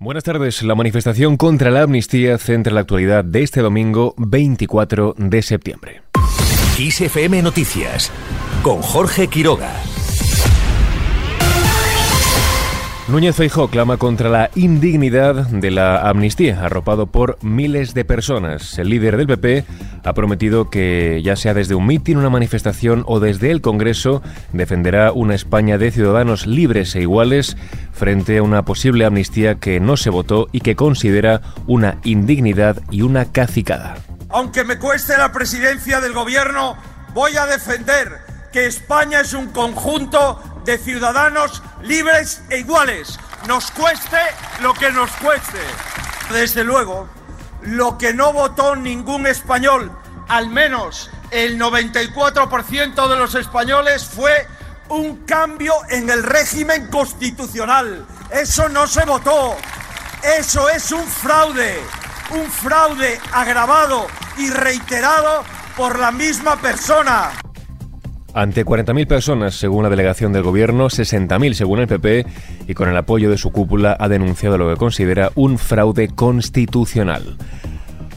Buenas tardes. La manifestación contra la amnistía centra la actualidad de este domingo 24 de septiembre. XFM Noticias con Jorge Quiroga. Núñez Feijó clama contra la indignidad de la amnistía, arropado por miles de personas. El líder del PP ha prometido que, ya sea desde un mitin, una manifestación o desde el Congreso, defenderá una España de ciudadanos libres e iguales frente a una posible amnistía que no se votó y que considera una indignidad y una cacicada. Aunque me cueste la presidencia del Gobierno, voy a defender que España es un conjunto de ciudadanos libres e iguales, nos cueste lo que nos cueste. Desde luego, lo que no votó ningún español, al menos el 94% de los españoles, fue un cambio en el régimen constitucional. Eso no se votó. Eso es un fraude. Un fraude agravado y reiterado por la misma persona. Ante 40.000 personas, según la delegación del gobierno, 60.000 según el PP, y con el apoyo de su cúpula ha denunciado lo que considera un fraude constitucional.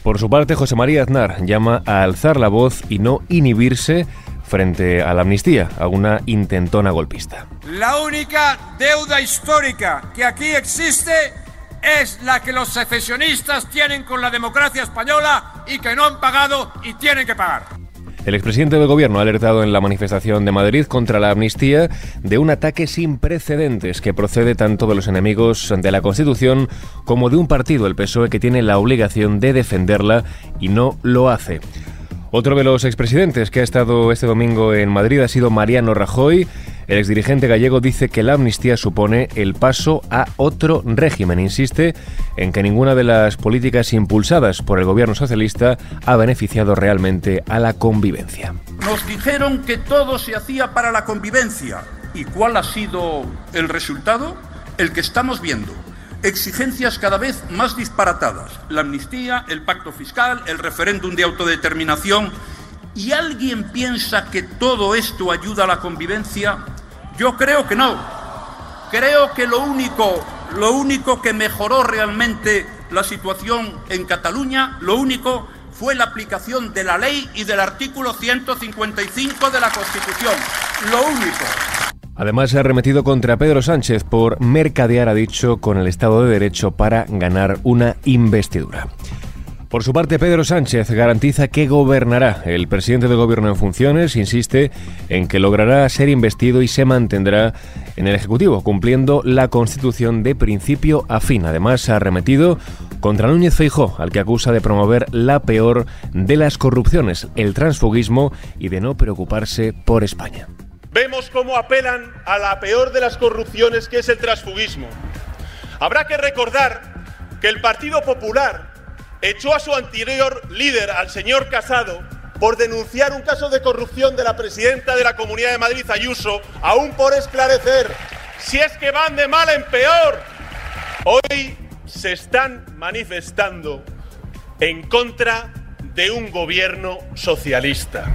Por su parte, José María Aznar llama a alzar la voz y no inhibirse frente a la amnistía, a una intentona golpista. La única deuda histórica que aquí existe es la que los secesionistas tienen con la democracia española y que no han pagado y tienen que pagar. El expresidente del gobierno ha alertado en la manifestación de Madrid contra la amnistía de un ataque sin precedentes que procede tanto de los enemigos de la Constitución como de un partido, el PSOE, que tiene la obligación de defenderla y no lo hace. Otro de los expresidentes que ha estado este domingo en Madrid ha sido Mariano Rajoy. El exdirigente gallego dice que la amnistía supone el paso a otro régimen. Insiste en que ninguna de las políticas impulsadas por el gobierno socialista ha beneficiado realmente a la convivencia. Nos dijeron que todo se hacía para la convivencia. ¿Y cuál ha sido el resultado? El que estamos viendo. Exigencias cada vez más disparatadas. La amnistía, el pacto fiscal, el referéndum de autodeterminación. ¿Y alguien piensa que todo esto ayuda a la convivencia? Yo creo que no. Creo que lo único, lo único que mejoró realmente la situación en Cataluña, lo único fue la aplicación de la ley y del artículo 155 de la Constitución. Lo único. Además, se ha remetido contra Pedro Sánchez por mercadear, ha dicho, con el Estado de Derecho para ganar una investidura. Por su parte, Pedro Sánchez garantiza que gobernará. El presidente del gobierno en funciones insiste en que logrará ser investido y se mantendrá en el Ejecutivo, cumpliendo la Constitución de principio a fin. Además, ha arremetido contra Núñez Feijó, al que acusa de promover la peor de las corrupciones, el transfugismo y de no preocuparse por España. Vemos cómo apelan a la peor de las corrupciones, que es el transfugismo. Habrá que recordar que el Partido Popular echó a su anterior líder, al señor Casado, por denunciar un caso de corrupción de la presidenta de la Comunidad de Madrid, Ayuso, aún por esclarecer. Si es que van de mal en peor. Hoy se están manifestando en contra de un gobierno socialista.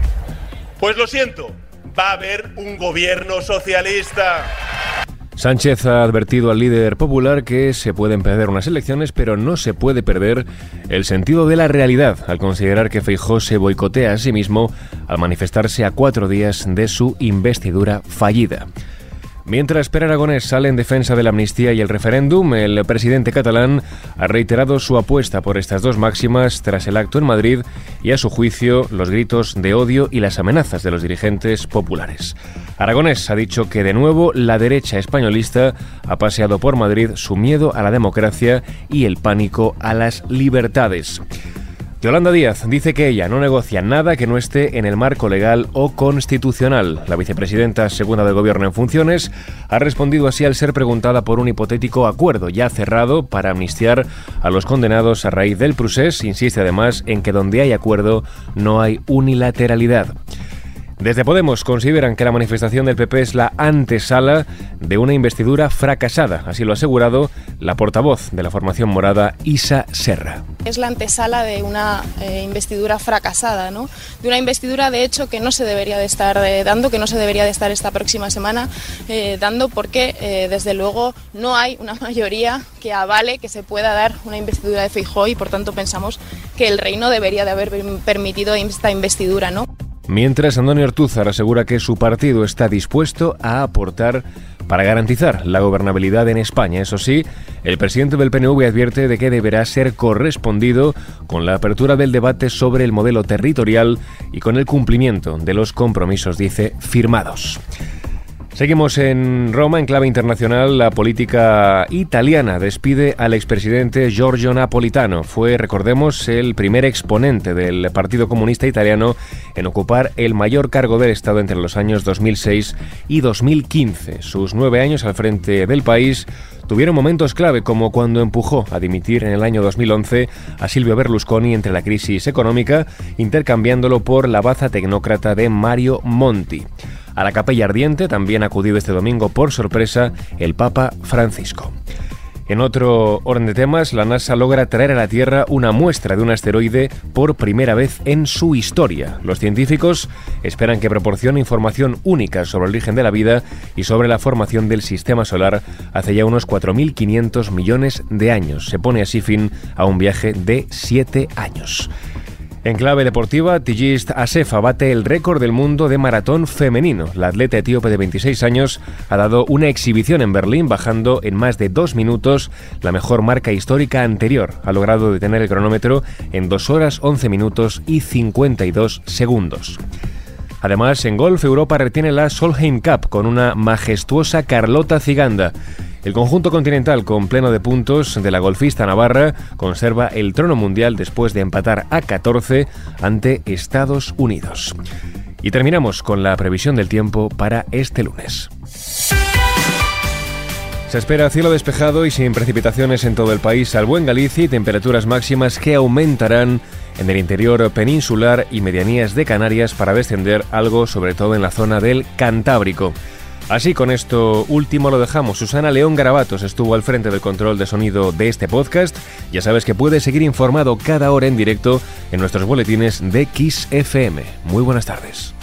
Pues lo siento, va a haber un gobierno socialista. Sánchez ha advertido al líder popular que se pueden perder unas elecciones, pero no se puede perder el sentido de la realidad al considerar que Feijó se boicotea a sí mismo al manifestarse a cuatro días de su investidura fallida. Mientras Per Aragonés sale en defensa de la amnistía y el referéndum, el presidente catalán ha reiterado su apuesta por estas dos máximas tras el acto en Madrid y, a su juicio, los gritos de odio y las amenazas de los dirigentes populares. Aragonés ha dicho que, de nuevo, la derecha españolista ha paseado por Madrid su miedo a la democracia y el pánico a las libertades. Yolanda Díaz dice que ella no negocia nada que no esté en el marco legal o constitucional. La vicepresidenta segunda del Gobierno en funciones ha respondido así al ser preguntada por un hipotético acuerdo ya cerrado para amnistiar a los condenados a raíz del procés. Insiste además en que donde hay acuerdo no hay unilateralidad. Desde Podemos consideran que la manifestación del PP es la antesala de una investidura fracasada, así lo ha asegurado la portavoz de la formación morada, Isa Serra. Es la antesala de una eh, investidura fracasada, ¿no? de una investidura de hecho que no se debería de estar eh, dando, que no se debería de estar esta próxima semana eh, dando, porque desde luego no hay una mayoría que avale que se pueda dar una investidura de Feijóo y por tanto pensamos que el reino debería de haber permitido esta investidura, ¿no? Mientras Antonio Ortúzar asegura que su partido está dispuesto a aportar para garantizar la gobernabilidad en España. Eso sí, el presidente del PNV advierte de que deberá ser correspondido con la apertura del debate sobre el modelo territorial y con el cumplimiento de los compromisos, dice, firmados. Seguimos en Roma, en clave internacional. La política italiana despide al expresidente Giorgio Napolitano. Fue, recordemos, el primer exponente del Partido Comunista Italiano en ocupar el mayor cargo del Estado entre los años 2006 y 2015. Sus nueve años al frente del país tuvieron momentos clave como cuando empujó a dimitir en el año 2011 a Silvio Berlusconi entre la crisis económica, intercambiándolo por la baza tecnócrata de Mario Monti. A la capella ardiente también ha acudido este domingo por sorpresa el Papa Francisco. En otro orden de temas, la NASA logra traer a la Tierra una muestra de un asteroide por primera vez en su historia. Los científicos esperan que proporcione información única sobre el origen de la vida y sobre la formación del sistema solar hace ya unos 4.500 millones de años. Se pone así fin a un viaje de 7 años. En clave deportiva, Tigist Asefa bate el récord del mundo de maratón femenino. La atleta etíope de 26 años ha dado una exhibición en Berlín bajando en más de dos minutos la mejor marca histórica anterior. Ha logrado detener el cronómetro en 2 horas 11 minutos y 52 segundos. Además, en golf, Europa retiene la Solheim Cup con una majestuosa Carlota Ciganda. El conjunto continental con pleno de puntos de la golfista navarra conserva el trono mundial después de empatar a 14 ante Estados Unidos. Y terminamos con la previsión del tiempo para este lunes. Se espera cielo despejado y sin precipitaciones en todo el país, salvo en Galicia, y temperaturas máximas que aumentarán en el interior peninsular y medianías de Canarias para descender algo, sobre todo en la zona del Cantábrico. Así con esto último lo dejamos. Susana León Garabatos estuvo al frente del control de sonido de este podcast. Ya sabes que puedes seguir informado cada hora en directo en nuestros boletines de Kiss FM. Muy buenas tardes.